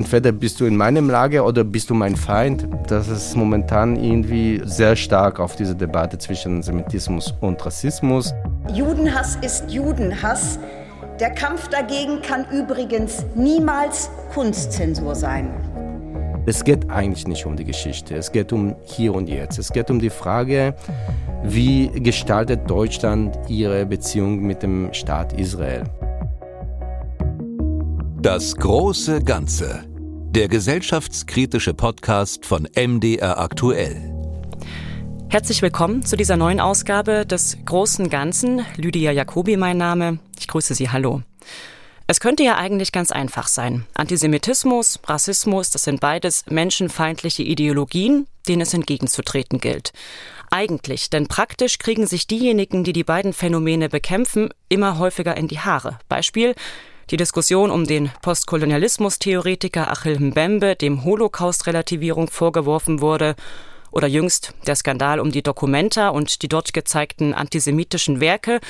entweder bist du in meinem Lager oder bist du mein Feind. Das ist momentan irgendwie sehr stark auf diese Debatte zwischen Antisemitismus und Rassismus. Judenhass ist Judenhass. Der Kampf dagegen kann übrigens niemals Kunstzensur sein. Es geht eigentlich nicht um die Geschichte, es geht um hier und jetzt. Es geht um die Frage, wie gestaltet Deutschland ihre Beziehung mit dem Staat Israel. Das große Ganze. Der gesellschaftskritische Podcast von MDR aktuell. Herzlich willkommen zu dieser neuen Ausgabe des großen Ganzen. Lydia Jacobi mein Name. Ich grüße Sie. Hallo. Es könnte ja eigentlich ganz einfach sein. Antisemitismus, Rassismus, das sind beides menschenfeindliche Ideologien, denen es entgegenzutreten gilt. Eigentlich, denn praktisch kriegen sich diejenigen, die die beiden Phänomene bekämpfen, immer häufiger in die Haare. Beispiel die Diskussion um den Postkolonialismus-Theoretiker Achille Mbembe, dem Holocaust-Relativierung vorgeworfen wurde, oder jüngst der Skandal um die Dokumenta und die dort gezeigten antisemitischen Werke.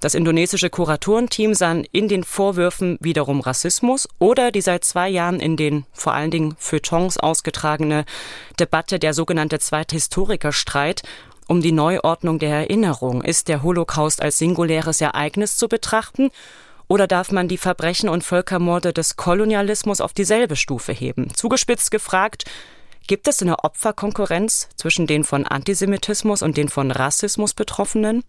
Das indonesische Kuratorenteam sahen in den Vorwürfen wiederum Rassismus oder die seit zwei Jahren in den vor allen Dingen Feuilletons ausgetragene Debatte der sogenannte Zweite Historikerstreit um die Neuordnung der Erinnerung. Ist der Holocaust als singuläres Ereignis zu betrachten oder darf man die Verbrechen und Völkermorde des Kolonialismus auf dieselbe Stufe heben? Zugespitzt gefragt, gibt es eine Opferkonkurrenz zwischen den von Antisemitismus und den von Rassismus Betroffenen?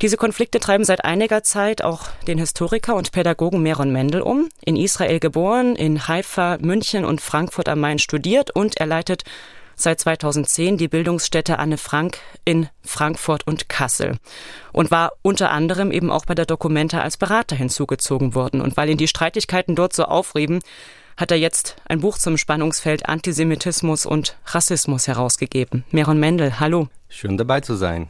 Diese Konflikte treiben seit einiger Zeit auch den Historiker und Pädagogen Meron Mendel um. In Israel geboren, in Haifa, München und Frankfurt am Main studiert und er leitet seit 2010 die Bildungsstätte Anne Frank in Frankfurt und Kassel und war unter anderem eben auch bei der Documenta als Berater hinzugezogen worden. Und weil ihn die Streitigkeiten dort so aufrieben, hat er jetzt ein Buch zum Spannungsfeld Antisemitismus und Rassismus herausgegeben. Meron Mendel, hallo. Schön dabei zu sein.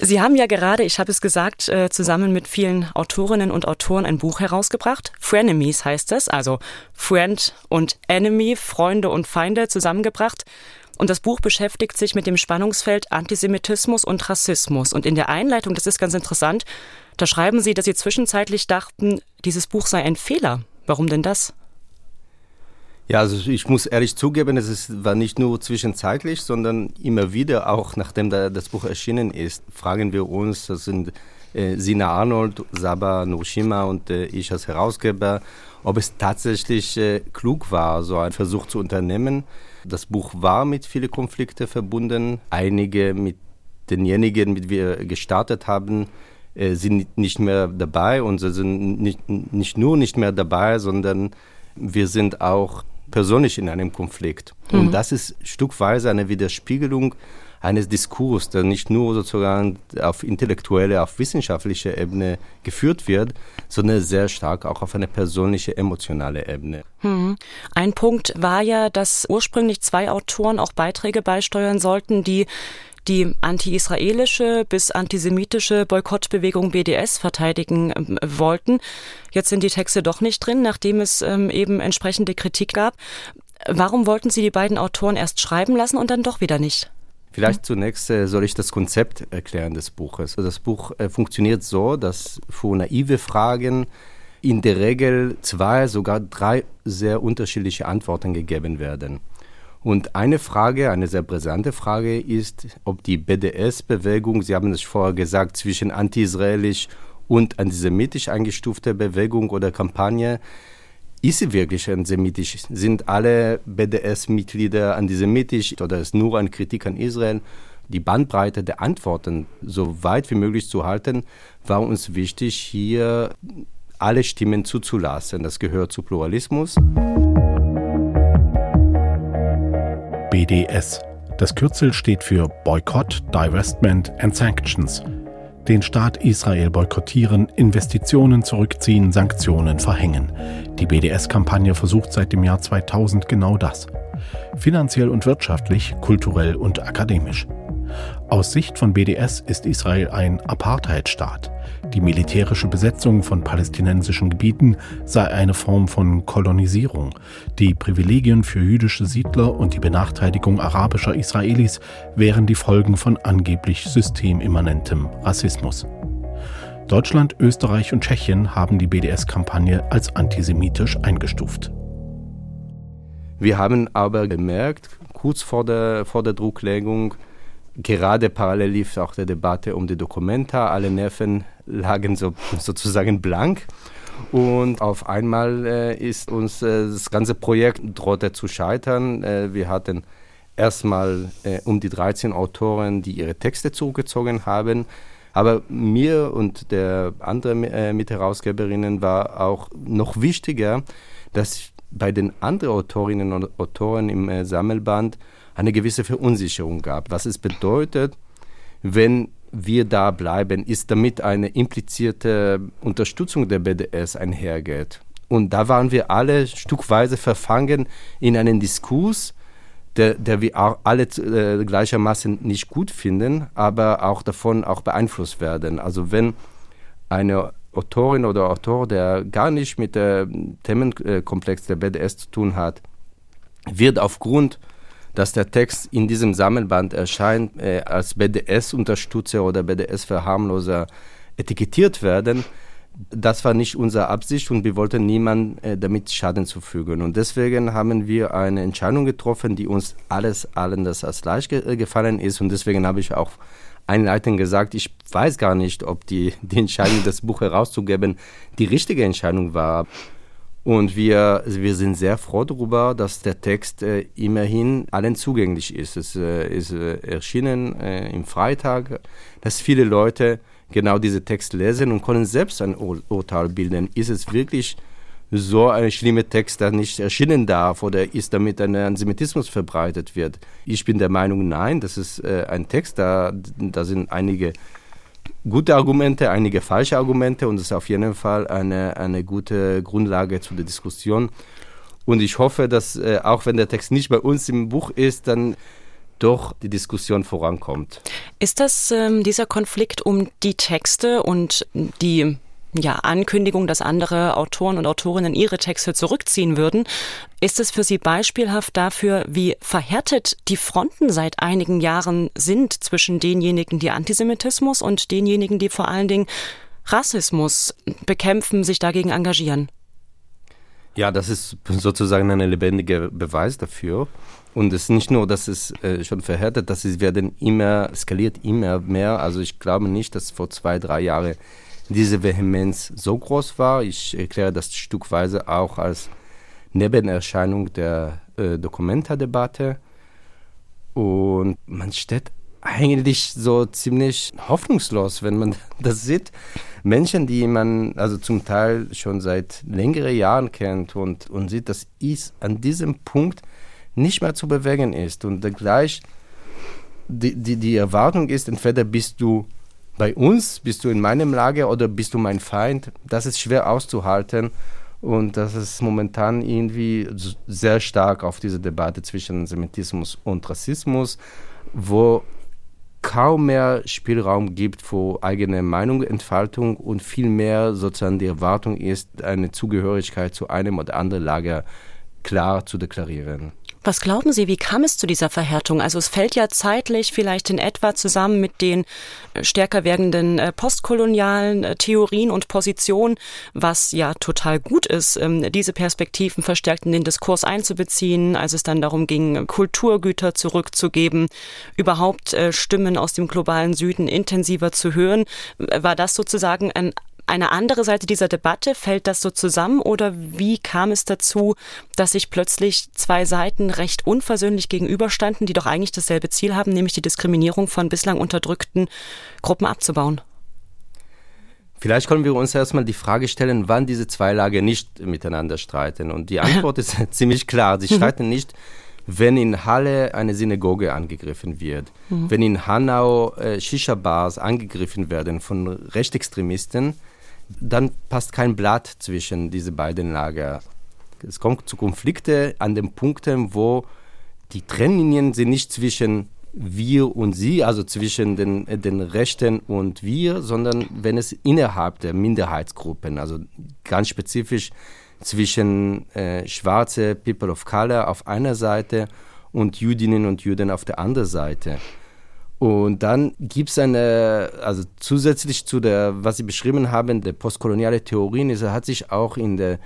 Sie haben ja gerade, ich habe es gesagt, äh, zusammen mit vielen Autorinnen und Autoren ein Buch herausgebracht. Frenemies heißt es, also Friend und Enemy, Freunde und Feinde zusammengebracht. Und das Buch beschäftigt sich mit dem Spannungsfeld Antisemitismus und Rassismus. Und in der Einleitung, das ist ganz interessant, da schreiben Sie, dass Sie zwischenzeitlich dachten, dieses Buch sei ein Fehler. Warum denn das? Ja, also ich muss ehrlich zugeben, es war nicht nur zwischenzeitlich, sondern immer wieder, auch nachdem da das Buch erschienen ist, fragen wir uns, das sind äh, Sina Arnold, Saba Nushima und äh, ich als Herausgeber, ob es tatsächlich äh, klug war, so einen Versuch zu unternehmen. Das Buch war mit vielen Konflikten verbunden. Einige mit denjenigen, mit wir gestartet haben, äh, sind nicht mehr dabei und sie sind nicht, nicht nur nicht mehr dabei, sondern wir sind auch persönlich in einem Konflikt. Mhm. Und das ist stückweise eine Widerspiegelung eines Diskurs, der nicht nur sozusagen auf intellektuelle, auf wissenschaftlicher Ebene geführt wird, sondern sehr stark auch auf eine persönliche, emotionale Ebene. Hm. Ein Punkt war ja, dass ursprünglich zwei Autoren auch Beiträge beisteuern sollten, die die anti-israelische bis antisemitische Boykottbewegung BDS verteidigen äh, wollten. Jetzt sind die Texte doch nicht drin, nachdem es ähm, eben entsprechende Kritik gab. Warum wollten Sie die beiden Autoren erst schreiben lassen und dann doch wieder nicht? Vielleicht zunächst äh, soll ich das Konzept erklären des Buches. Das Buch äh, funktioniert so, dass für naive Fragen in der Regel zwei, sogar drei sehr unterschiedliche Antworten gegeben werden. Und eine Frage, eine sehr brisante Frage ist, ob die BDS-Bewegung, Sie haben es vorher gesagt, zwischen anti-israelisch und antisemitisch eingestufte Bewegung oder Kampagne, ist sie wirklich antisemitisch? Sind alle BDS-Mitglieder antisemitisch oder ist nur eine Kritik an Israel? Die Bandbreite der Antworten so weit wie möglich zu halten, war uns wichtig, hier alle Stimmen zuzulassen. Das gehört zu Pluralismus. BDS. Das Kürzel steht für Boycott, Divestment and Sanctions. Den Staat Israel boykottieren, Investitionen zurückziehen, Sanktionen verhängen. Die BDS-Kampagne versucht seit dem Jahr 2000 genau das. Finanziell und wirtschaftlich, kulturell und akademisch. Aus Sicht von BDS ist Israel ein Apartheidstaat. Die militärische Besetzung von palästinensischen Gebieten sei eine Form von Kolonisierung. Die Privilegien für jüdische Siedler und die Benachteiligung arabischer Israelis wären die Folgen von angeblich systemimmanentem Rassismus. Deutschland, Österreich und Tschechien haben die BDS-Kampagne als antisemitisch eingestuft. Wir haben aber gemerkt, kurz vor der, vor der Drucklegung, gerade parallel lief auch die Debatte um die Dokumenta, alle Nerven lagen so, sozusagen blank. Und auf einmal äh, ist uns äh, das ganze Projekt drohte zu scheitern. Äh, wir hatten erstmal äh, um die 13 Autoren, die ihre Texte zurückgezogen haben. Aber mir und der anderen äh, Mitherausgeberinnen war auch noch wichtiger, dass bei den anderen Autorinnen und Autoren im äh, Sammelband eine gewisse Verunsicherung gab. Was es bedeutet, wenn wir da bleiben, ist damit eine implizierte Unterstützung der BDS einhergeht. Und da waren wir alle stückweise verfangen in einen Diskurs, der, der wir auch alle äh, gleichermaßen nicht gut finden, aber auch davon auch beeinflusst werden. Also wenn eine Autorin oder Autor, der gar nicht mit dem Themenkomplex der BDS zu tun hat, wird aufgrund dass der Text in diesem Sammelband erscheint, äh, als BDS-Unterstützer oder BDS-Verharmloser etikettiert werden, das war nicht unsere Absicht und wir wollten niemandem äh, damit Schaden zufügen. Und deswegen haben wir eine Entscheidung getroffen, die uns alles allen das als leicht ge äh, gefallen ist. Und deswegen habe ich auch einleitend gesagt, ich weiß gar nicht, ob die, die Entscheidung, das Buch herauszugeben, die richtige Entscheidung war. Und wir, wir sind sehr froh darüber, dass der Text äh, immerhin allen zugänglich ist. Es äh, ist äh, erschienen äh, im Freitag, dass viele Leute genau diese Text lesen und können selbst ein Ur Urteil bilden. Ist es wirklich so ein schlimmer Text, der nicht erschienen darf oder ist damit ein Antisemitismus verbreitet wird? Ich bin der Meinung, nein, das ist äh, ein Text, da, da sind einige gute Argumente, einige falsche Argumente und es ist auf jeden Fall eine, eine gute Grundlage zu der Diskussion. Und ich hoffe, dass äh, auch wenn der Text nicht bei uns im Buch ist, dann doch die Diskussion vorankommt. Ist das ähm, dieser Konflikt um die Texte und die ja, Ankündigung, dass andere Autoren und Autorinnen ihre Texte zurückziehen würden. Ist es für Sie beispielhaft dafür, wie verhärtet die Fronten seit einigen Jahren sind zwischen denjenigen, die Antisemitismus und denjenigen, die vor allen Dingen Rassismus bekämpfen, sich dagegen engagieren? Ja, das ist sozusagen ein lebendiger Beweis dafür. Und es ist nicht nur, dass es äh, schon verhärtet, dass es werden immer, skaliert immer mehr. Also ich glaube nicht, dass vor zwei, drei Jahren diese Vehemenz so groß war. Ich erkläre das stückweise auch als Nebenerscheinung der äh, Dokumenta-Debatte. Und man steht eigentlich so ziemlich hoffnungslos, wenn man das sieht. Menschen, die man also zum Teil schon seit längeren Jahren kennt und, und sieht, dass es an diesem Punkt nicht mehr zu bewegen ist. Und gleich die, die, die Erwartung ist, entweder bist du bei uns, bist du in meinem Lager oder bist du mein Feind? Das ist schwer auszuhalten. Und das ist momentan irgendwie sehr stark auf diese Debatte zwischen Semitismus und Rassismus, wo kaum mehr Spielraum gibt für eigene Meinungsentfaltung und vielmehr sozusagen die Erwartung ist, eine Zugehörigkeit zu einem oder anderen Lager klar zu deklarieren. Was glauben Sie, wie kam es zu dieser Verhärtung? Also es fällt ja zeitlich vielleicht in etwa zusammen mit den äh, stärker werdenden äh, postkolonialen äh, Theorien und Positionen, was ja total gut ist, ähm, diese Perspektiven verstärkt in den Diskurs einzubeziehen, als es dann darum ging, Kulturgüter zurückzugeben, überhaupt Stimmen aus dem globalen Süden intensiver zu hören. War das sozusagen ein eine andere Seite dieser Debatte? Fällt das so zusammen oder wie kam es dazu, dass sich plötzlich zwei Seiten recht unversöhnlich gegenüberstanden, die doch eigentlich dasselbe Ziel haben, nämlich die Diskriminierung von bislang unterdrückten Gruppen abzubauen? Vielleicht können wir uns erstmal die Frage stellen, wann diese zwei Lager nicht miteinander streiten. Und die Antwort ist ziemlich klar. Sie mhm. streiten nicht, wenn in Halle eine Synagoge angegriffen wird, mhm. wenn in Hanau äh, Shisha-Bars angegriffen werden von Rechtsextremisten, dann passt kein Blatt zwischen diese beiden Lager. Es kommt zu Konflikten an den Punkten, wo die Trennlinien sind nicht zwischen wir und sie, also zwischen den, den Rechten und wir, sondern wenn es innerhalb der Minderheitsgruppen, also ganz spezifisch zwischen äh, schwarze People of Color auf einer Seite und Jüdinnen und Juden auf der anderen Seite. Und dann gibt es eine, also zusätzlich zu der, was Sie beschrieben haben, der postkoloniale Theorien, es hat sich auch in der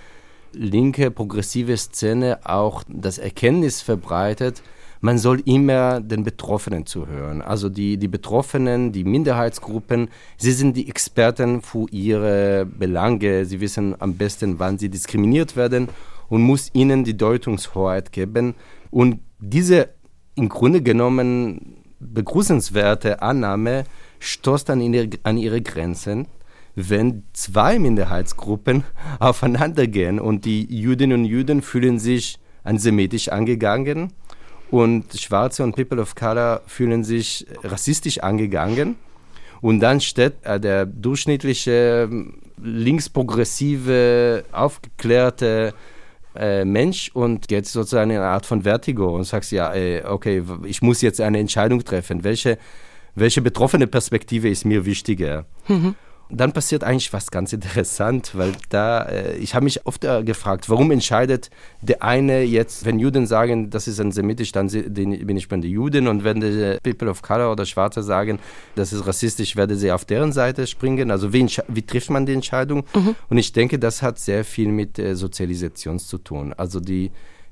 linke progressive Szene auch das Erkenntnis verbreitet, man soll immer den Betroffenen zuhören. Also die, die Betroffenen, die Minderheitsgruppen, sie sind die Experten für ihre Belange. Sie wissen am besten, wann sie diskriminiert werden und muss ihnen die Deutungshoheit geben. Und diese im Grunde genommen begrüßenswerte Annahme stoßt an ihre, an ihre Grenzen wenn zwei Minderheitsgruppen aufeinandergehen und die Jüdinnen und Juden fühlen sich antisemitisch angegangen und Schwarze und People of Color fühlen sich rassistisch angegangen. Und dann steht äh, der durchschnittliche linksprogressive, aufgeklärte äh, Mensch und geht sozusagen in eine Art von Vertigo und sagt, ja, äh, okay, ich muss jetzt eine Entscheidung treffen. Welche, welche betroffene Perspektive ist mir wichtiger? Mhm dann passiert eigentlich was ganz interessant, weil da, äh, ich habe mich oft äh, gefragt, warum entscheidet der eine jetzt, wenn Juden sagen, das ist antisemitisch, dann bin ich bei den Juden und wenn die People of Color oder Schwarze sagen, das ist rassistisch, werde sie auf deren Seite springen. Also wie, wie trifft man die Entscheidung? Mhm. Und ich denke, das hat sehr viel mit äh, Sozialisation zu tun. Also die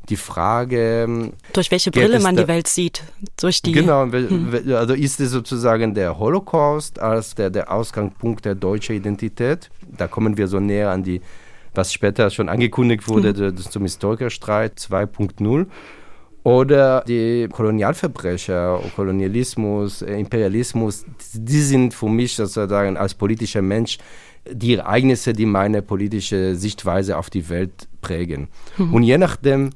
die Frage. Ähm, Durch welche Brille man die Welt sieht. Durch die. Genau, hm. also ist es sozusagen der Holocaust als der, der Ausgangspunkt der deutschen Identität. Da kommen wir so näher an die, was später schon angekündigt wurde, hm. das zum Historikerstreit 2.0 oder die Kolonialverbrecher, Kolonialismus, äh, Imperialismus, die sind für mich sozusagen als politischer Mensch die Ereignisse, die meine politische Sichtweise auf die Welt prägen. Mhm. Und je nachdem,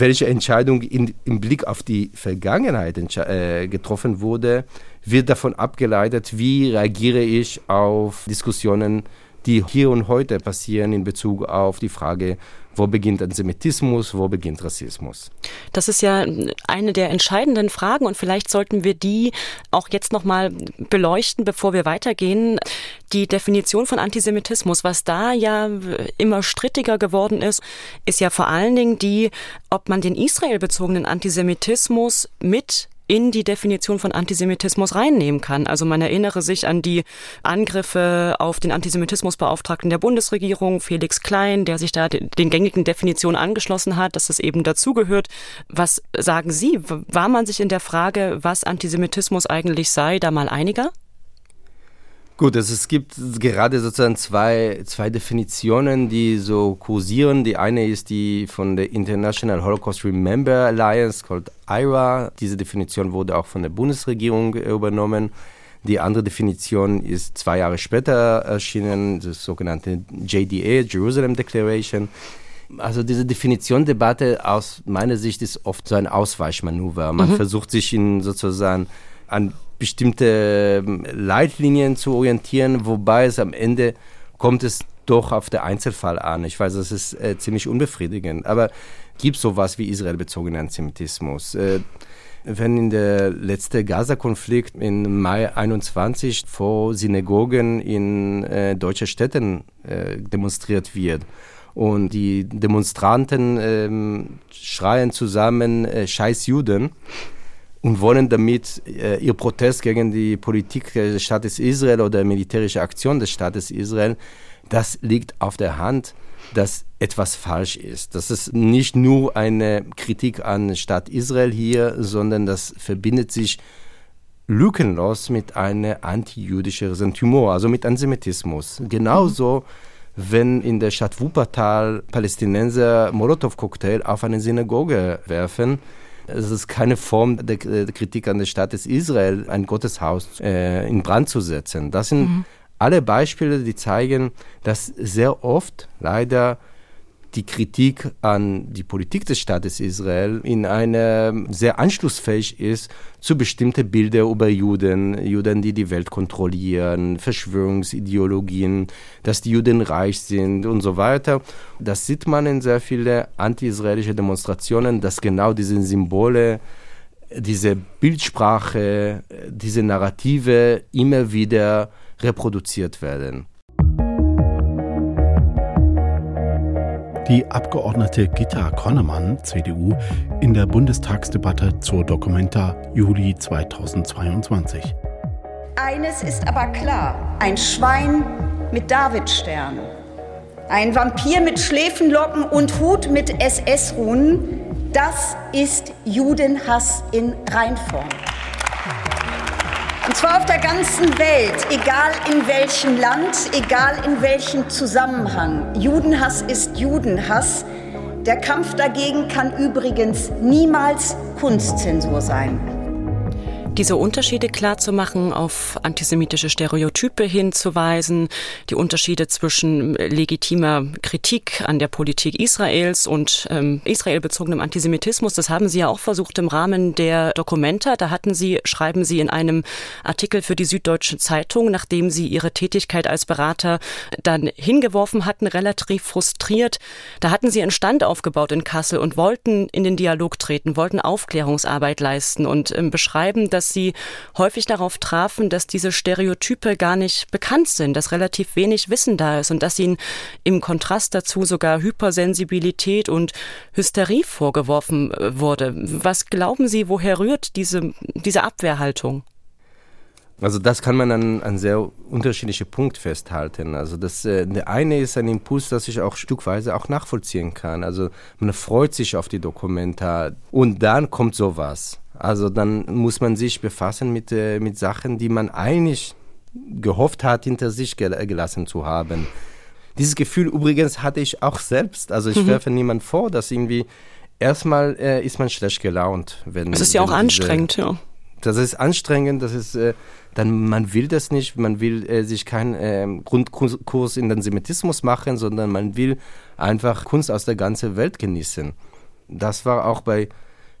welche Entscheidung in, im Blick auf die Vergangenheit äh, getroffen wurde, wird davon abgeleitet, wie reagiere ich auf Diskussionen, die hier und heute passieren in Bezug auf die Frage, wo beginnt Antisemitismus, wo beginnt Rassismus? Das ist ja eine der entscheidenden Fragen und vielleicht sollten wir die auch jetzt nochmal beleuchten, bevor wir weitergehen. Die Definition von Antisemitismus, was da ja immer strittiger geworden ist, ist ja vor allen Dingen die, ob man den israelbezogenen Antisemitismus mit in die Definition von Antisemitismus reinnehmen kann. Also man erinnere sich an die Angriffe auf den Antisemitismusbeauftragten der Bundesregierung, Felix Klein, der sich da den gängigen Definitionen angeschlossen hat, dass es eben dazugehört. Was sagen Sie? War man sich in der Frage, was Antisemitismus eigentlich sei, da mal einiger? Gut, also es gibt gerade sozusagen zwei, zwei Definitionen, die so kursieren. Die eine ist die von der International Holocaust Remember Alliance, called IRA. Diese Definition wurde auch von der Bundesregierung übernommen. Die andere Definition ist zwei Jahre später erschienen, das sogenannte JDA, Jerusalem Declaration. Also diese Definitiondebatte aus meiner Sicht ist oft so ein Ausweichmanöver. Man mhm. versucht sich in sozusagen an bestimmte ähm, Leitlinien zu orientieren, wobei es am Ende kommt es doch auf den Einzelfall an. Ich weiß, das ist äh, ziemlich unbefriedigend, aber gibt sowas wie israelbezogenen Antisemitismus. Äh, wenn in der letzte Gaza-Konflikt im Mai 21 vor Synagogen in äh, deutschen Städten äh, demonstriert wird und die Demonstranten ähm, schreien zusammen äh, Scheiß Juden, und wollen damit äh, ihr Protest gegen die Politik des Staates Israel oder militärische Aktion des Staates Israel, das liegt auf der Hand, dass etwas falsch ist. Das ist nicht nur eine Kritik an Staat Israel hier, sondern das verbindet sich lückenlos mit einem anti-jüdischen Ressentiment, also mit Antisemitismus. Genauso, wenn in der Stadt Wuppertal Palästinenser Molotow-Cocktail auf eine Synagoge werfen, es ist keine Form der, Kritik an den Staat Israel, ein Gotteshaus äh, in Brand zu setzen. Das sind mhm. alle Beispiele, die zeigen, dass sehr oft leider die Kritik an die Politik des Staates Israel in eine sehr anschlussfähig ist zu bestimmten Bildern über Juden, Juden, die die Welt kontrollieren, Verschwörungsideologien, dass die Juden reich sind und so weiter. Das sieht man in sehr vielen anti-israelischen Demonstrationen, dass genau diese Symbole diese Bildsprache, diese Narrative immer wieder reproduziert werden. Die Abgeordnete Gitta Konnemann, CDU, in der Bundestagsdebatte zur Dokumenta Juli 2022. Eines ist aber klar, ein Schwein mit Davidstern Ein Vampir mit Schläfenlocken und Hut mit SS-Runen, das ist Judenhass in Reinform. Und zwar auf der ganzen Welt, egal in welchem Land, egal in welchem Zusammenhang. Judenhass ist Judenhass. Der Kampf dagegen kann übrigens niemals Kunstzensur sein diese Unterschiede klarzumachen, auf antisemitische Stereotype hinzuweisen, die Unterschiede zwischen legitimer Kritik an der Politik Israels und ähm, israelbezogenem Antisemitismus, das haben Sie ja auch versucht im Rahmen der Dokumenta. Da hatten Sie, schreiben Sie in einem Artikel für die Süddeutsche Zeitung, nachdem Sie Ihre Tätigkeit als Berater dann hingeworfen hatten, relativ frustriert. Da hatten Sie einen Stand aufgebaut in Kassel und wollten in den Dialog treten, wollten Aufklärungsarbeit leisten und ähm, beschreiben, dass dass sie häufig darauf trafen, dass diese Stereotype gar nicht bekannt sind, dass relativ wenig Wissen da ist und dass ihnen im Kontrast dazu sogar Hypersensibilität und Hysterie vorgeworfen äh, wurde. Was glauben Sie, woher rührt diese, diese Abwehrhaltung? Also das kann man an, an sehr unterschiedliche Punkte festhalten. Also das äh, der eine ist ein Impuls, das ich auch stückweise auch nachvollziehen kann. Also man freut sich auf die Dokumente und dann kommt sowas. Also dann muss man sich befassen mit, äh, mit Sachen, die man eigentlich gehofft hat, hinter sich gel gelassen zu haben. Dieses Gefühl übrigens hatte ich auch selbst. Also ich mhm. werfe niemand vor, dass irgendwie erstmal äh, ist man schlecht gelaunt. Wenn, das ist ja auch diese, anstrengend, ja. Das ist anstrengend, das ist, äh, dann, man will das nicht, man will äh, sich keinen äh, Grundkurs in den Semitismus machen, sondern man will einfach Kunst aus der ganzen Welt genießen. Das war auch bei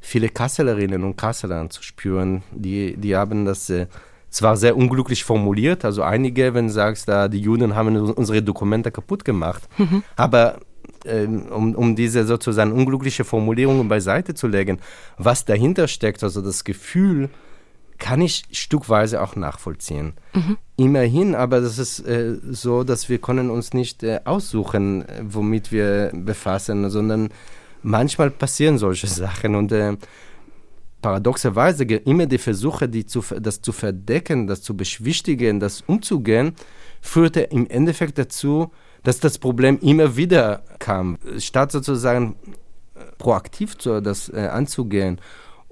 viele Kasselerinnen und Kasselern zu spüren. Die, die haben das äh, zwar sehr unglücklich formuliert, also einige, wenn du sagst, da die Juden haben unsere Dokumente kaputt gemacht, mhm. aber ähm, um, um diese sozusagen unglückliche Formulierungen beiseite zu legen, was dahinter steckt, also das Gefühl, kann ich stückweise auch nachvollziehen. Mhm. Immerhin, aber das ist äh, so, dass wir können uns nicht äh, aussuchen, womit wir befassen, sondern manchmal passieren solche Sachen und äh, paradoxerweise immer die Versuche, die zu, das zu verdecken, das zu beschwichtigen, das umzugehen, führte im Endeffekt dazu, dass das Problem immer wieder kam, statt sozusagen äh, proaktiv zu, das äh, anzugehen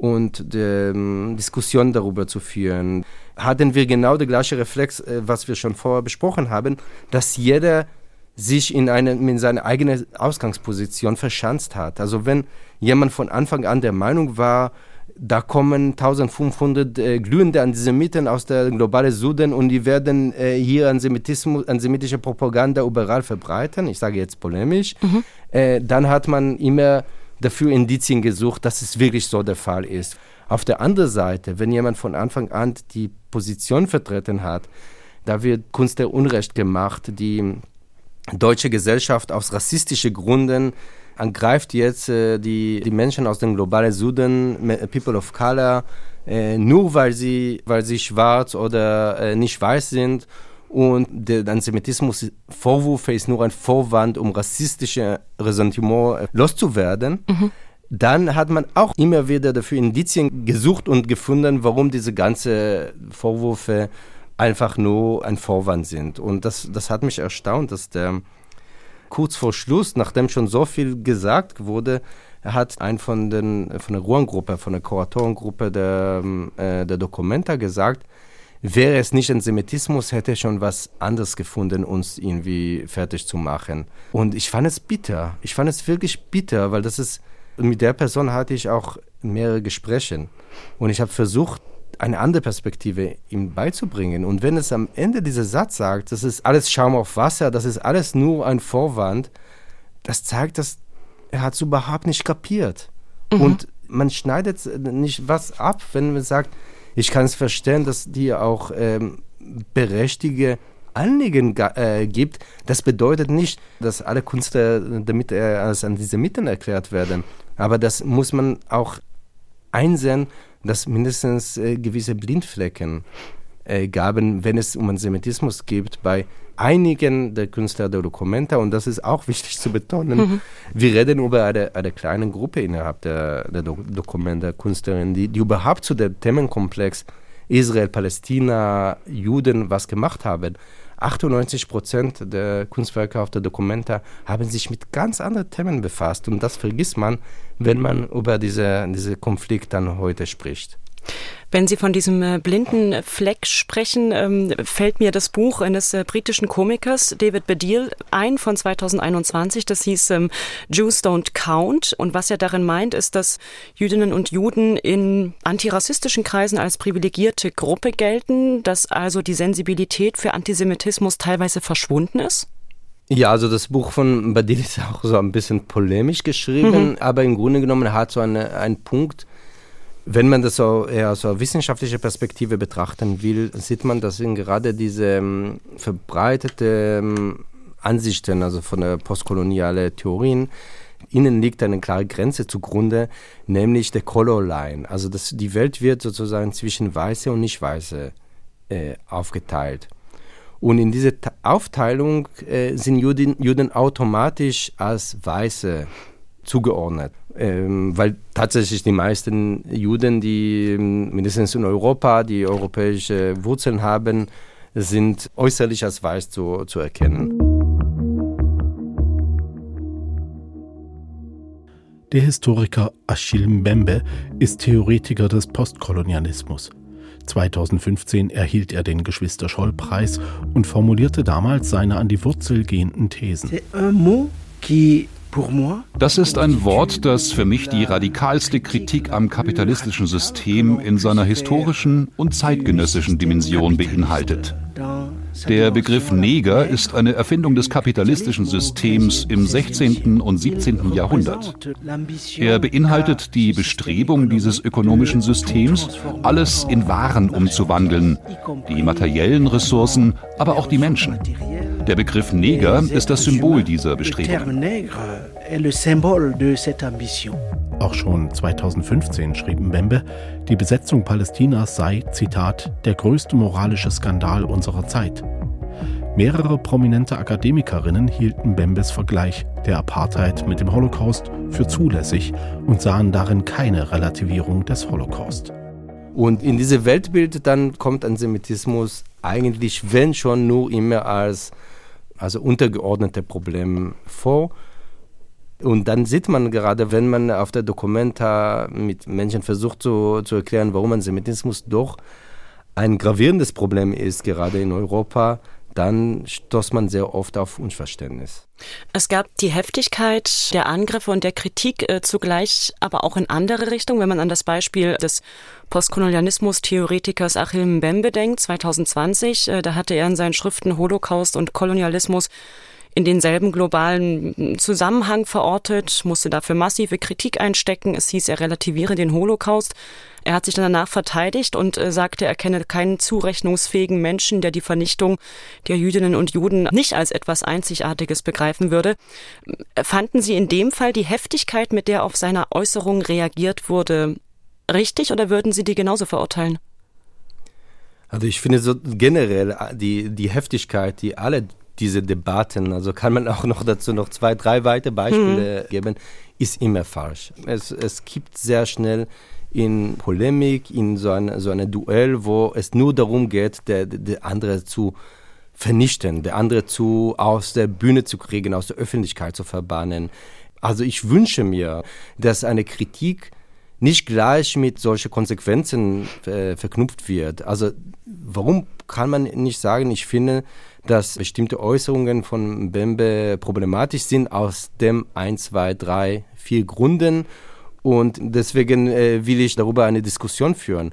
und ähm, Diskussion darüber zu führen, hatten wir genau der gleiche Reflex, äh, was wir schon vorher besprochen haben, dass jeder sich in, eine, in seine eigene Ausgangsposition verschanzt hat. Also wenn jemand von Anfang an der Meinung war, da kommen 1500 äh, glühende Antisemiten aus der globalen Süden und die werden äh, hier Antisemitismus, antisemitische Propaganda überall verbreiten, ich sage jetzt polemisch, mhm. äh, dann hat man immer dafür Indizien gesucht, dass es wirklich so der Fall ist. Auf der anderen Seite, wenn jemand von Anfang an die Position vertreten hat, da wird Kunst der Unrecht gemacht, die deutsche Gesellschaft aus rassistischen Gründen angreift jetzt äh, die, die Menschen aus dem globalen Süden, People of Color, äh, nur weil sie, weil sie schwarz oder äh, nicht weiß sind. Und der Antisemitismus-Vorwurf ist nur ein Vorwand, um rassistische Ressentiment äh, loszuwerden. Mhm. Dann hat man auch immer wieder dafür Indizien gesucht und gefunden, warum diese ganzen Vorwürfe einfach nur ein Vorwand sind. Und das, das hat mich erstaunt, dass der kurz vor Schluss, nachdem schon so viel gesagt wurde, hat ein von, den, von der Ruhrgruppe, von der Kuratorengruppe der, äh, der Dokumenta gesagt, wäre es nicht Antisemitismus, hätte er schon was anderes gefunden, uns irgendwie fertig zu machen. Und ich fand es bitter. Ich fand es wirklich bitter, weil das ist, mit der Person hatte ich auch mehrere Gespräche. Und ich habe versucht, eine andere Perspektive ihm beizubringen. Und wenn es am Ende dieser Satz sagt, das ist alles Schaum auf Wasser, das ist alles nur ein Vorwand, das zeigt, dass er hat es überhaupt nicht kapiert. Mhm. Und man schneidet nicht was ab, wenn man sagt, ich kann es verstehen, dass die auch ähm, berechtigte Anliegen äh, gibt. Das bedeutet nicht, dass alle Künstler damit äh, als Antisemiten erklärt werden. Aber das muss man auch einsehen, dass mindestens äh, gewisse Blindflecken äh, gaben, wenn es um Antisemitismus geht, bei einigen der Künstler der Dokumenta, und das ist auch wichtig zu betonen, mhm. wir reden über eine, eine kleine Gruppe innerhalb der, der Do Dokumenta Künstlerinnen, die, die überhaupt zu dem Themenkomplex Israel, Palästina, Juden was gemacht haben. 98 Prozent der Kunstwerke auf der Documenta haben sich mit ganz anderen Themen befasst. Und das vergisst man, wenn man über diese, diese Konflikt dann heute spricht. Wenn Sie von diesem äh, blinden Fleck sprechen, ähm, fällt mir das Buch eines äh, britischen Komikers, David Baddiel, ein von 2021. Das hieß ähm, Jews Don't Count. Und was er darin meint, ist, dass Jüdinnen und Juden in antirassistischen Kreisen als privilegierte Gruppe gelten, dass also die Sensibilität für Antisemitismus teilweise verschwunden ist? Ja, also das Buch von Badil ist auch so ein bisschen polemisch geschrieben, mhm. aber im Grunde genommen hat so eine, einen Punkt, wenn man das so eher aus einer wissenschaftlichen Perspektive betrachten will, sieht man, dass gerade diese um, verbreitete um, Ansichten, also von der postkolonialen Theorien, ihnen liegt eine klare Grenze zugrunde, nämlich der Color Line. Also das, die Welt wird sozusagen zwischen Weiße und Nicht-Weiße äh, aufgeteilt. Und in dieser Aufteilung äh, sind Juden, Juden automatisch als Weiße zugeordnet. Ähm, weil tatsächlich die meisten Juden, die ähm, mindestens in Europa, die europäische Wurzeln haben, sind äußerlich als weiß zu, zu erkennen. Der Historiker Achille Mbembe ist Theoretiker des Postkolonialismus. 2015 erhielt er den Geschwister-Scholl-Preis und formulierte damals seine an die Wurzel gehenden Thesen. Das ist ein Wort, das für mich die radikalste Kritik am kapitalistischen System in seiner historischen und zeitgenössischen Dimension beinhaltet. Der Begriff Neger ist eine Erfindung des kapitalistischen Systems im 16. und 17. Jahrhundert. Er beinhaltet die Bestrebung dieses ökonomischen Systems, alles in Waren umzuwandeln, die materiellen Ressourcen, aber auch die Menschen. Der Begriff Neger ist das Symbol dieser Bestrebung. Auch schon 2015 schrieb Mbembe, die Besetzung Palästinas sei, Zitat, der größte moralische Skandal unserer Zeit. Mehrere prominente Akademikerinnen hielten Mbembes Vergleich der Apartheid mit dem Holocaust für zulässig und sahen darin keine Relativierung des Holocaust. Und in diese Weltbild dann kommt Antisemitismus eigentlich, wenn schon, nur immer als also untergeordnete Problem vor. Und dann sieht man gerade, wenn man auf der Dokumenta mit Menschen versucht zu, zu erklären, warum Antisemitismus doch ein gravierendes Problem ist, gerade in Europa, dann stoßt man sehr oft auf Unverständnis. Es gab die Heftigkeit der Angriffe und der Kritik äh, zugleich, aber auch in andere Richtungen. Wenn man an das Beispiel des Postkolonialismus-Theoretikers Achille Mbembe denkt, 2020, äh, da hatte er in seinen Schriften Holocaust und Kolonialismus in denselben globalen Zusammenhang verortet, musste dafür massive Kritik einstecken. Es hieß, er relativiere den Holocaust. Er hat sich danach verteidigt und äh, sagte, er kenne keinen zurechnungsfähigen Menschen, der die Vernichtung der Jüdinnen und Juden nicht als etwas Einzigartiges begreifen würde. Fanden Sie in dem Fall die Heftigkeit, mit der auf seine Äußerung reagiert wurde, richtig oder würden Sie die genauso verurteilen? Also ich finde so generell äh, die, die Heftigkeit, die alle diese Debatten, also kann man auch noch dazu noch zwei, drei weitere Beispiele hm. geben, ist immer falsch. Es, es gibt sehr schnell in Polemik, in so ein so eine Duell, wo es nur darum geht, der, der andere zu vernichten, der andere zu aus der Bühne zu kriegen, aus der Öffentlichkeit zu verbannen. Also ich wünsche mir, dass eine Kritik nicht gleich mit solchen Konsequenzen äh, verknüpft wird. Also warum kann man nicht sagen, ich finde, dass bestimmte Äußerungen von Bembe problematisch sind aus dem 1, 2, 3, 4 Gründen und deswegen äh, will ich darüber eine Diskussion führen.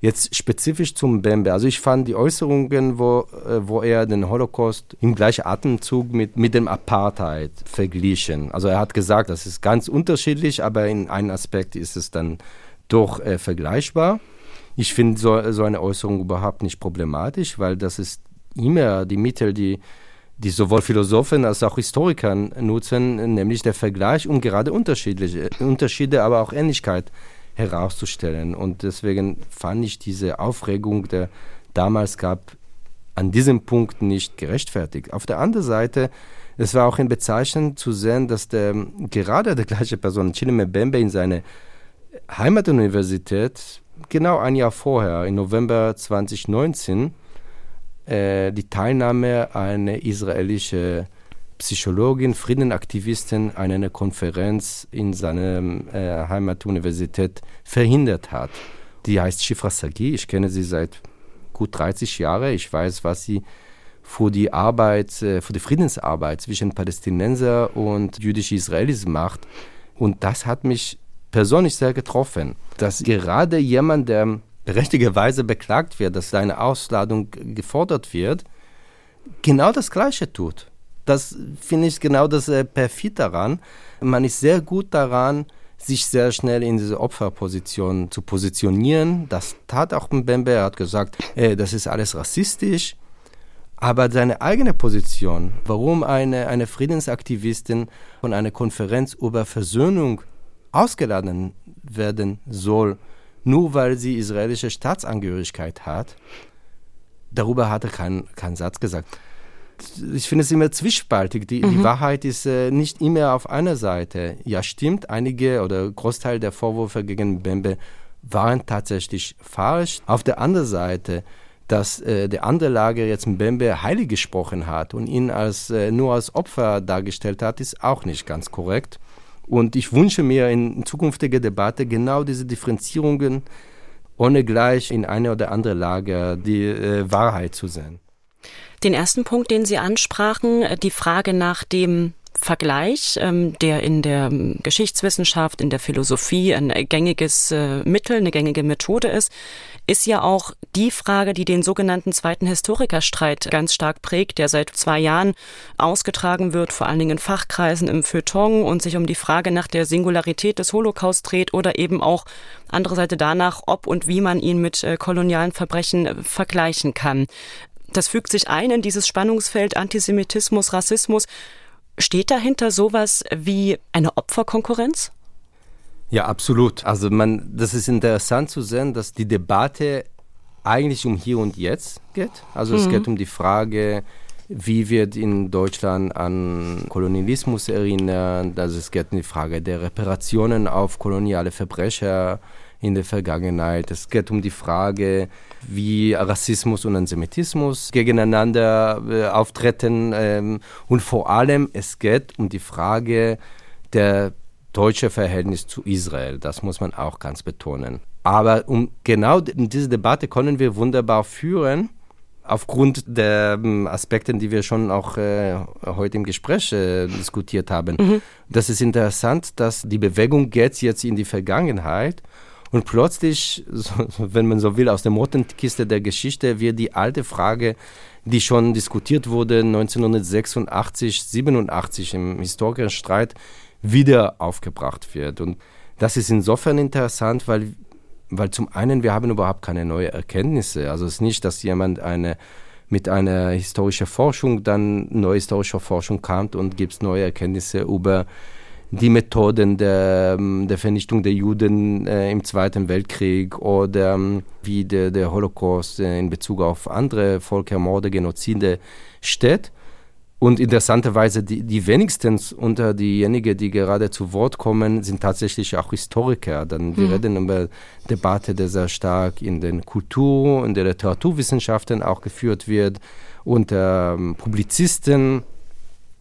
Jetzt spezifisch zum Bembe. Also ich fand die Äußerungen, wo, äh, wo er den Holocaust im gleichen Atemzug mit, mit dem Apartheid verglichen. Also er hat gesagt, das ist ganz unterschiedlich, aber in einem Aspekt ist es dann doch äh, vergleichbar. Ich finde so, so eine Äußerung überhaupt nicht problematisch, weil das ist immer die Mittel, die die sowohl Philosophen als auch Historiker nutzen, nämlich der Vergleich, um gerade unterschiedliche Unterschiede, aber auch Ähnlichkeit herauszustellen. Und deswegen fand ich diese Aufregung, der damals gab, an diesem Punkt nicht gerechtfertigt. Auf der anderen Seite, es war auch in Bezeichnung zu sehen, dass der, gerade der gleiche Person, Chile Bembe, in seiner Heimatuniversität genau ein Jahr vorher, im November 2019, äh, die Teilnahme einer israelischen Psychologin, Friedenaktivistin an einer Konferenz in seiner äh, Heimatuniversität verhindert hat. Die heißt Shifra Sagi. Ich kenne sie seit gut 30 Jahren. Ich weiß, was sie für die Arbeit, äh, für die Friedensarbeit zwischen Palästinenser und jüdische Israelis macht. Und das hat mich persönlich sehr getroffen, dass gerade jemand, der berechtigerweise beklagt wird, dass seine Ausladung gefordert wird, genau das Gleiche tut. Das finde ich genau das äh, Perfid daran. Man ist sehr gut daran, sich sehr schnell in diese Opferposition zu positionieren. Das tat auch Mbembe. Er hat gesagt, äh, das ist alles rassistisch. Aber seine eigene Position, warum eine, eine Friedensaktivistin von einer Konferenz über Versöhnung ausgeladen werden soll, nur weil sie israelische Staatsangehörigkeit hat, darüber hat er keinen kein Satz gesagt ich finde es immer zwiespaltig. Die, mhm. die Wahrheit ist äh, nicht immer auf einer Seite. Ja, stimmt, einige oder Großteil der Vorwürfe gegen Bembe waren tatsächlich falsch. Auf der anderen Seite, dass äh, der andere Lager jetzt Mbembe heilig gesprochen hat und ihn als, äh, nur als Opfer dargestellt hat, ist auch nicht ganz korrekt. Und ich wünsche mir in zukünftiger Debatte genau diese Differenzierungen, ohne gleich in eine oder andere Lager die äh, Wahrheit zu sehen. Den ersten Punkt, den Sie ansprachen, äh, die Frage nach dem Vergleich, ähm, der in der ähm, Geschichtswissenschaft, in der Philosophie ein gängiges äh, Mittel, eine gängige Methode ist, ist ja auch die Frage, die den sogenannten zweiten Historikerstreit ganz stark prägt, der seit zwei Jahren ausgetragen wird, vor allen Dingen in Fachkreisen im Feuilleton und sich um die Frage nach der Singularität des Holocaust dreht oder eben auch andere Seite danach, ob und wie man ihn mit äh, kolonialen Verbrechen vergleichen kann. Das fügt sich ein in dieses Spannungsfeld Antisemitismus, Rassismus. Steht dahinter sowas wie eine Opferkonkurrenz? Ja, absolut. Also man, das ist interessant zu sehen, dass die Debatte eigentlich um hier und jetzt geht. Also mhm. es geht um die Frage, wie wird in Deutschland an Kolonialismus erinnert. Also es geht um die Frage der Reparationen auf koloniale Verbrecher in der Vergangenheit. Es geht um die Frage, wie Rassismus und Antisemitismus gegeneinander äh, auftreten. Ähm, und vor allem, es geht um die Frage der deutschen Verhältnis zu Israel. Das muss man auch ganz betonen. Aber um genau diese Debatte können wir wunderbar führen, aufgrund der ähm, Aspekte, die wir schon auch äh, heute im Gespräch äh, diskutiert haben. Mhm. Das ist interessant, dass die Bewegung geht jetzt in die Vergangenheit und plötzlich, wenn man so will, aus der Mottenkiste der Geschichte wird die alte Frage, die schon diskutiert wurde 1986, 87 im Historikerstreit, wieder aufgebracht wird. Und das ist insofern interessant, weil, weil zum einen wir haben überhaupt keine neuen Erkenntnisse. Also es ist nicht, dass jemand eine mit einer historischen Forschung dann neue historische Forschung kam und gibt neue Erkenntnisse über die Methoden der, ähm, der Vernichtung der Juden äh, im Zweiten Weltkrieg oder ähm, wie der, der Holocaust äh, in Bezug auf andere Völkermorde, Genozide steht. Und interessanterweise, die, die wenigsten unter diejenigen, die gerade zu Wort kommen, sind tatsächlich auch Historiker. Dann wir mhm. reden über Debatte, die sehr stark in den Kultur- und der Literaturwissenschaften auch geführt wird, unter ähm, Publizisten,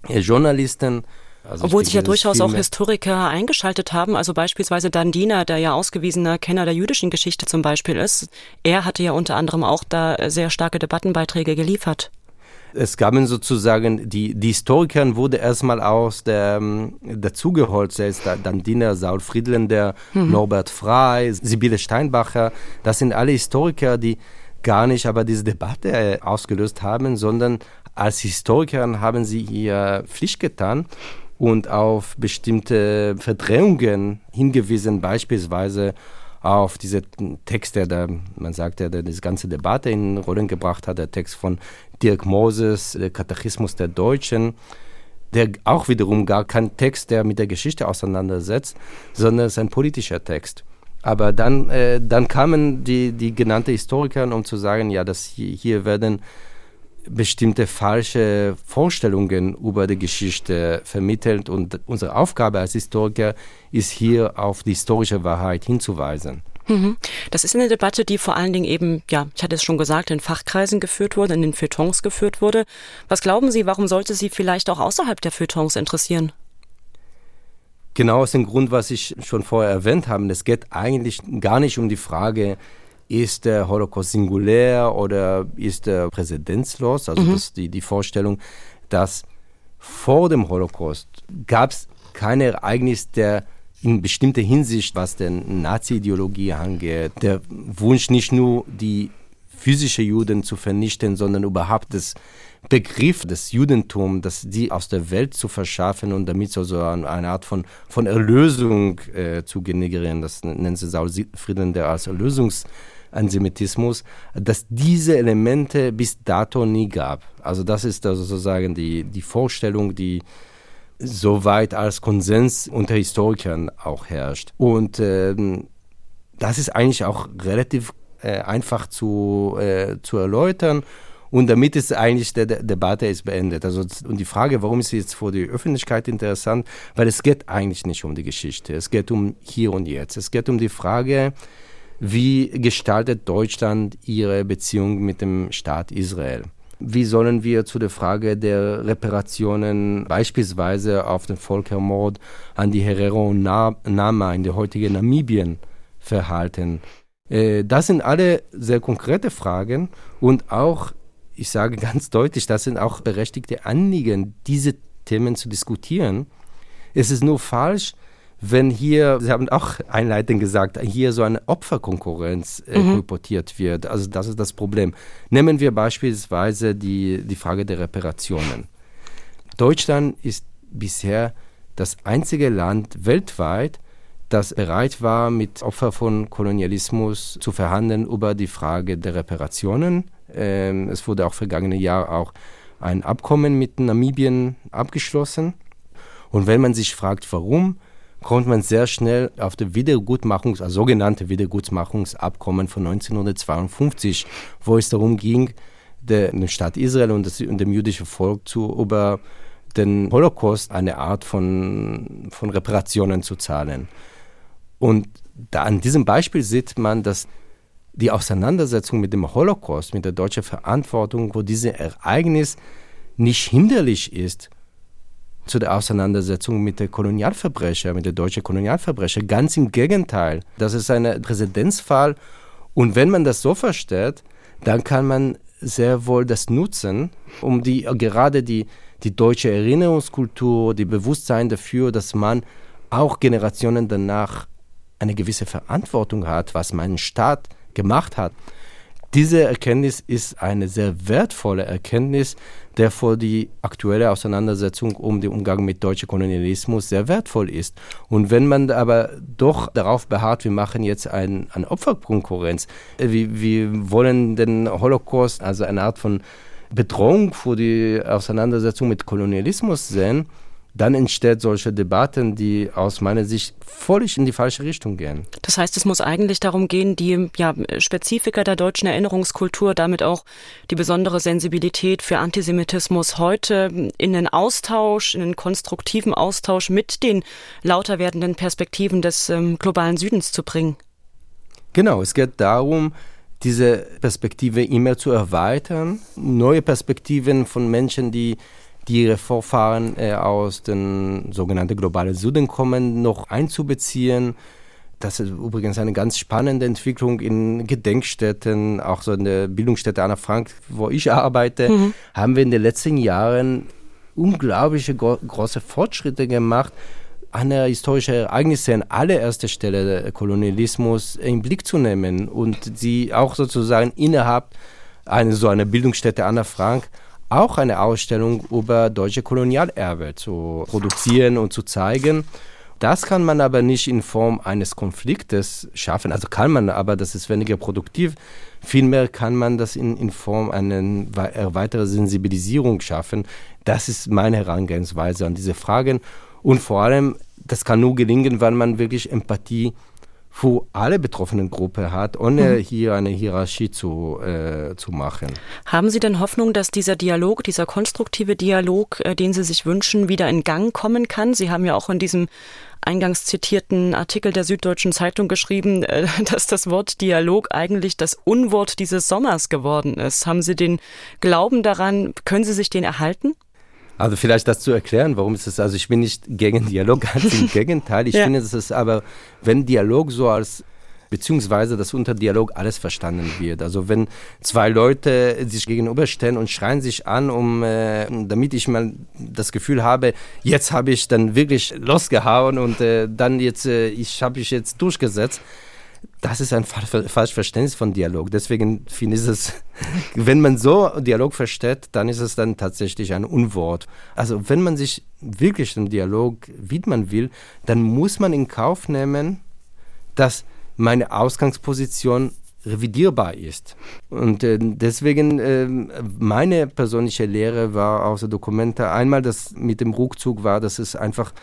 äh, Journalisten. Also Obwohl sich ja durchaus auch Historiker eingeschaltet haben, also beispielsweise Dandina, der ja ausgewiesener Kenner der jüdischen Geschichte zum Beispiel ist, er hatte ja unter anderem auch da sehr starke Debattenbeiträge geliefert. Es gab sozusagen, die, die Historiker wurde erstmal aus der, dazugeholt, selbst Dandina, Saul Friedländer, mhm. Norbert Frey, Sibylle Steinbacher, das sind alle Historiker, die gar nicht aber diese Debatte äh, ausgelöst haben, sondern als Historiker haben sie ihr Pflicht getan und auf bestimmte Verdrehungen hingewiesen, beispielsweise auf diese Texte, der, man sagt ja, der diese ganze Debatte in Rollen gebracht hat, der Text von Dirk Moses, der Katechismus der Deutschen, der auch wiederum gar kein Text, der mit der Geschichte auseinandersetzt, sondern es ist ein politischer Text. Aber dann, äh, dann kamen die, die genannten Historiker, um zu sagen, ja, dass hier, hier werden bestimmte falsche Vorstellungen über die Geschichte vermittelt und unsere Aufgabe als Historiker ist hier auf die historische Wahrheit hinzuweisen. Mhm. Das ist eine Debatte, die vor allen Dingen eben, ja, ich hatte es schon gesagt, in Fachkreisen geführt wurde, in den Feuilletons geführt wurde. Was glauben Sie, warum sollte sie vielleicht auch außerhalb der Feuilletons interessieren? Genau aus dem Grund, was ich schon vorher erwähnt habe. Es geht eigentlich gar nicht um die Frage, ist der Holocaust singulär oder ist er präzedenzlos? Also mhm. das, die, die Vorstellung, dass vor dem Holocaust gab es kein Ereignis der in bestimmter Hinsicht, was denn Nazi-Ideologie angeht, der Wunsch nicht nur die physische Juden zu vernichten, sondern überhaupt das Begriff des Judentums, das die aus der Welt zu verschaffen und damit so, so eine, Art von, von Erlösung äh, zu generieren. Das nennt sie Saul Frieden der als Erlösungsansemitismus, dass diese Elemente bis dato nie gab. Also das ist also sozusagen die, die Vorstellung, die soweit als Konsens unter Historikern auch herrscht. Und ähm, das ist eigentlich auch relativ äh, einfach zu, äh, zu erläutern. Und damit ist eigentlich der Debatte ist beendet. Also und die Frage, warum ist sie jetzt vor die Öffentlichkeit interessant? Weil es geht eigentlich nicht um die Geschichte. Es geht um hier und jetzt. Es geht um die Frage, wie gestaltet Deutschland ihre Beziehung mit dem Staat Israel? Wie sollen wir zu der Frage der Reparationen beispielsweise auf den Völkermord an die Herero und Nama in der heutigen Namibien verhalten? Äh, das sind alle sehr konkrete Fragen und auch, ich sage ganz deutlich, das sind auch berechtigte Anliegen, diese Themen zu diskutieren. Es ist nur falsch, wenn hier, Sie haben auch einleitend gesagt, hier so eine Opferkonkurrenz äh, mhm. kolportiert wird. Also das ist das Problem. Nehmen wir beispielsweise die, die Frage der Reparationen. Deutschland ist bisher das einzige Land weltweit, das bereit war, mit Opfern von Kolonialismus zu verhandeln über die Frage der Reparationen. Ähm, es wurde auch vergangene Jahr auch ein Abkommen mit Namibien abgeschlossen. Und wenn man sich fragt, warum, kommt man sehr schnell auf das Wiedergutmachungs-, also sogenannte Wiedergutmachungsabkommen von 1952, wo es darum ging, den Staat Israel und, das, und dem jüdischen Volk zu über den Holocaust eine Art von, von Reparationen zu zahlen. Und an diesem Beispiel sieht man, dass die Auseinandersetzung mit dem Holocaust, mit der deutschen Verantwortung, wo dieses Ereignis nicht hinderlich ist, zu der Auseinandersetzung mit der Kolonialverbrecher, mit der deutschen Kolonialverbrecher. Ganz im Gegenteil. Das ist ein Präzedenzfall. Und wenn man das so versteht, dann kann man sehr wohl das nutzen, um die, gerade die, die deutsche Erinnerungskultur, die Bewusstsein dafür, dass man auch Generationen danach eine gewisse Verantwortung hat, was mein Staat gemacht hat. Diese Erkenntnis ist eine sehr wertvolle Erkenntnis, der für die aktuelle Auseinandersetzung um den Umgang mit deutschem Kolonialismus sehr wertvoll ist. Und wenn man aber doch darauf beharrt, wir machen jetzt ein, eine Opferkonkurrenz, äh, wir, wir wollen den Holocaust, also eine Art von Bedrohung für die Auseinandersetzung mit Kolonialismus sehen, dann entsteht solche Debatten, die aus meiner Sicht völlig in die falsche Richtung gehen. Das heißt, es muss eigentlich darum gehen, die ja, Spezifika der deutschen Erinnerungskultur, damit auch die besondere Sensibilität für Antisemitismus heute in den Austausch, in den konstruktiven Austausch mit den lauter werdenden Perspektiven des ähm, globalen Südens zu bringen. Genau, es geht darum, diese Perspektive immer zu erweitern, neue Perspektiven von Menschen, die die ihre Vorfahren äh, aus den sogenannten globalen Süden kommen, noch einzubeziehen. Das ist übrigens eine ganz spannende Entwicklung in Gedenkstätten, auch so in der Bildungsstätte Anna Frank, wo ich arbeite, mhm. haben wir in den letzten Jahren unglaubliche große Fortschritte gemacht, eine historische Ereignisse an allererster Stelle der Kolonialismus in Blick zu nehmen und sie auch sozusagen innerhalb eine, so einer Bildungsstätte Anna Frank auch eine Ausstellung über deutsche Kolonialerbe zu produzieren und zu zeigen. Das kann man aber nicht in Form eines Konfliktes schaffen. Also kann man, aber das ist weniger produktiv. Vielmehr kann man das in, in Form einer äh, weiteren Sensibilisierung schaffen. Das ist meine Herangehensweise an diese Fragen. Und vor allem, das kann nur gelingen, wenn man wirklich Empathie wo alle betroffenen Gruppen hat, ohne mhm. hier eine Hierarchie zu, äh, zu machen. Haben Sie denn Hoffnung, dass dieser Dialog, dieser konstruktive Dialog, äh, den Sie sich wünschen, wieder in Gang kommen kann? Sie haben ja auch in diesem eingangs zitierten Artikel der Süddeutschen Zeitung geschrieben, äh, dass das Wort Dialog eigentlich das Unwort dieses Sommers geworden ist. Haben Sie den Glauben daran, können Sie sich den erhalten? Also vielleicht das zu erklären, warum ist es, also ich bin nicht gegen Dialog, ganz im Gegenteil. Ich ja. finde, es ist aber, wenn Dialog so als beziehungsweise dass unter Dialog alles verstanden wird. Also wenn zwei Leute sich gegenüberstellen und schreien sich an, um äh, damit ich mal das Gefühl habe, jetzt habe ich dann wirklich losgehauen und äh, dann jetzt äh, ich habe ich jetzt durchgesetzt das ist ein falsches Verständnis von Dialog. Deswegen finde ich es, wenn man so Dialog versteht, dann ist es dann tatsächlich ein Unwort. Also wenn man sich wirklich dem Dialog widmen will, dann muss man in Kauf nehmen, dass meine Ausgangsposition revidierbar ist. Und äh, deswegen äh, meine persönliche Lehre war aus der Dokumente einmal, das mit dem Rückzug war, dass es einfach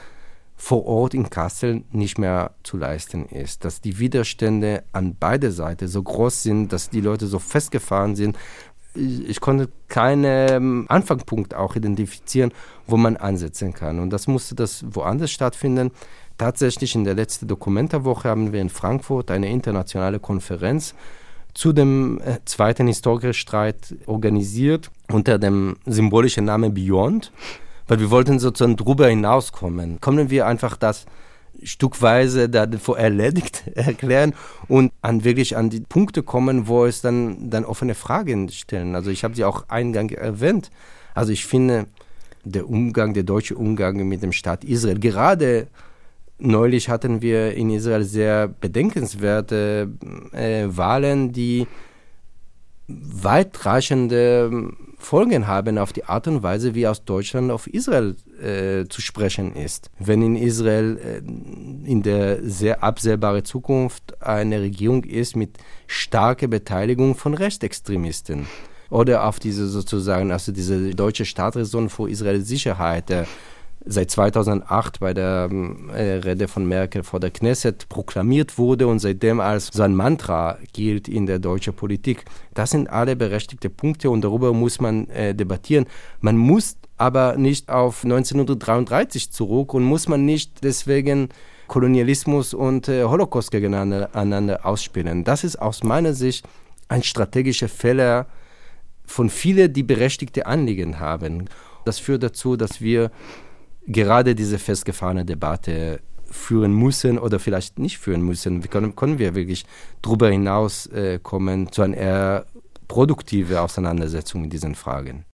vor Ort in Kassel nicht mehr zu leisten ist, dass die Widerstände an beide Seiten so groß sind, dass die Leute so festgefahren sind. Ich konnte keinen ähm, Anfangspunkt auch identifizieren, wo man ansetzen kann. Und das musste das woanders stattfinden. Tatsächlich in der letzten Dokumentarwoche haben wir in Frankfurt eine internationale Konferenz zu dem äh, zweiten Historikerstreit organisiert unter dem symbolischen Namen Beyond weil wir wollten sozusagen drüber hinauskommen. Kommen wir einfach das stückweise davor erledigt erklären und an wirklich an die Punkte kommen, wo es dann, dann offene Fragen stellen. Also ich habe sie auch eingang erwähnt. Also ich finde, der Umgang, der deutsche Umgang mit dem Staat Israel, gerade neulich hatten wir in Israel sehr bedenkenswerte äh, Wahlen, die weitreichende Folgen haben auf die Art und Weise, wie aus Deutschland auf Israel äh, zu sprechen ist. Wenn in Israel äh, in der sehr absehbaren Zukunft eine Regierung ist mit starker Beteiligung von Rechtsextremisten oder auf diese sozusagen, also diese deutsche Staatsräson für Israels Sicherheit, der seit 2008 bei der äh, Rede von Merkel vor der Knesset proklamiert wurde und seitdem als sein Mantra gilt in der deutschen Politik. Das sind alle berechtigte Punkte und darüber muss man äh, debattieren. Man muss aber nicht auf 1933 zurück und muss man nicht deswegen Kolonialismus und äh, Holocaust gegeneinander ausspielen. Das ist aus meiner Sicht ein strategischer Fehler von vielen, die berechtigte Anliegen haben. Das führt dazu, dass wir gerade diese festgefahrene Debatte führen müssen oder vielleicht nicht führen müssen. Wie können, können wir wirklich darüber hinaus äh, kommen zu einer eher produktive Auseinandersetzung in diesen Fragen?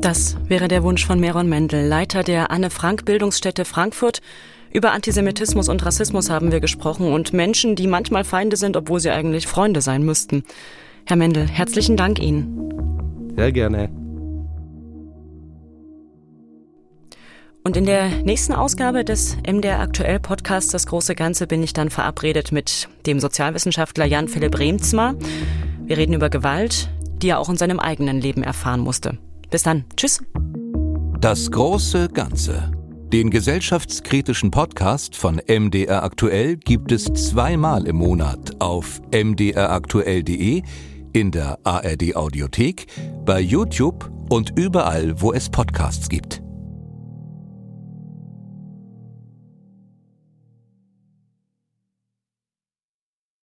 Das wäre der Wunsch von Meron Mendel, Leiter der Anne Frank Bildungsstätte Frankfurt. Über Antisemitismus und Rassismus haben wir gesprochen und Menschen, die manchmal Feinde sind, obwohl sie eigentlich Freunde sein müssten. Herr Mendel, herzlichen Dank Ihnen. Sehr gerne. Und in der nächsten Ausgabe des MDR Aktuell Podcasts Das große Ganze bin ich dann verabredet mit dem Sozialwissenschaftler Jan Philipp Remzma. Wir reden über Gewalt, die er auch in seinem eigenen Leben erfahren musste. Bis dann. Tschüss. Das große Ganze. Den gesellschaftskritischen Podcast von MDR Aktuell gibt es zweimal im Monat auf mdraktuell.de, in der ARD Audiothek, bei YouTube und überall, wo es Podcasts gibt.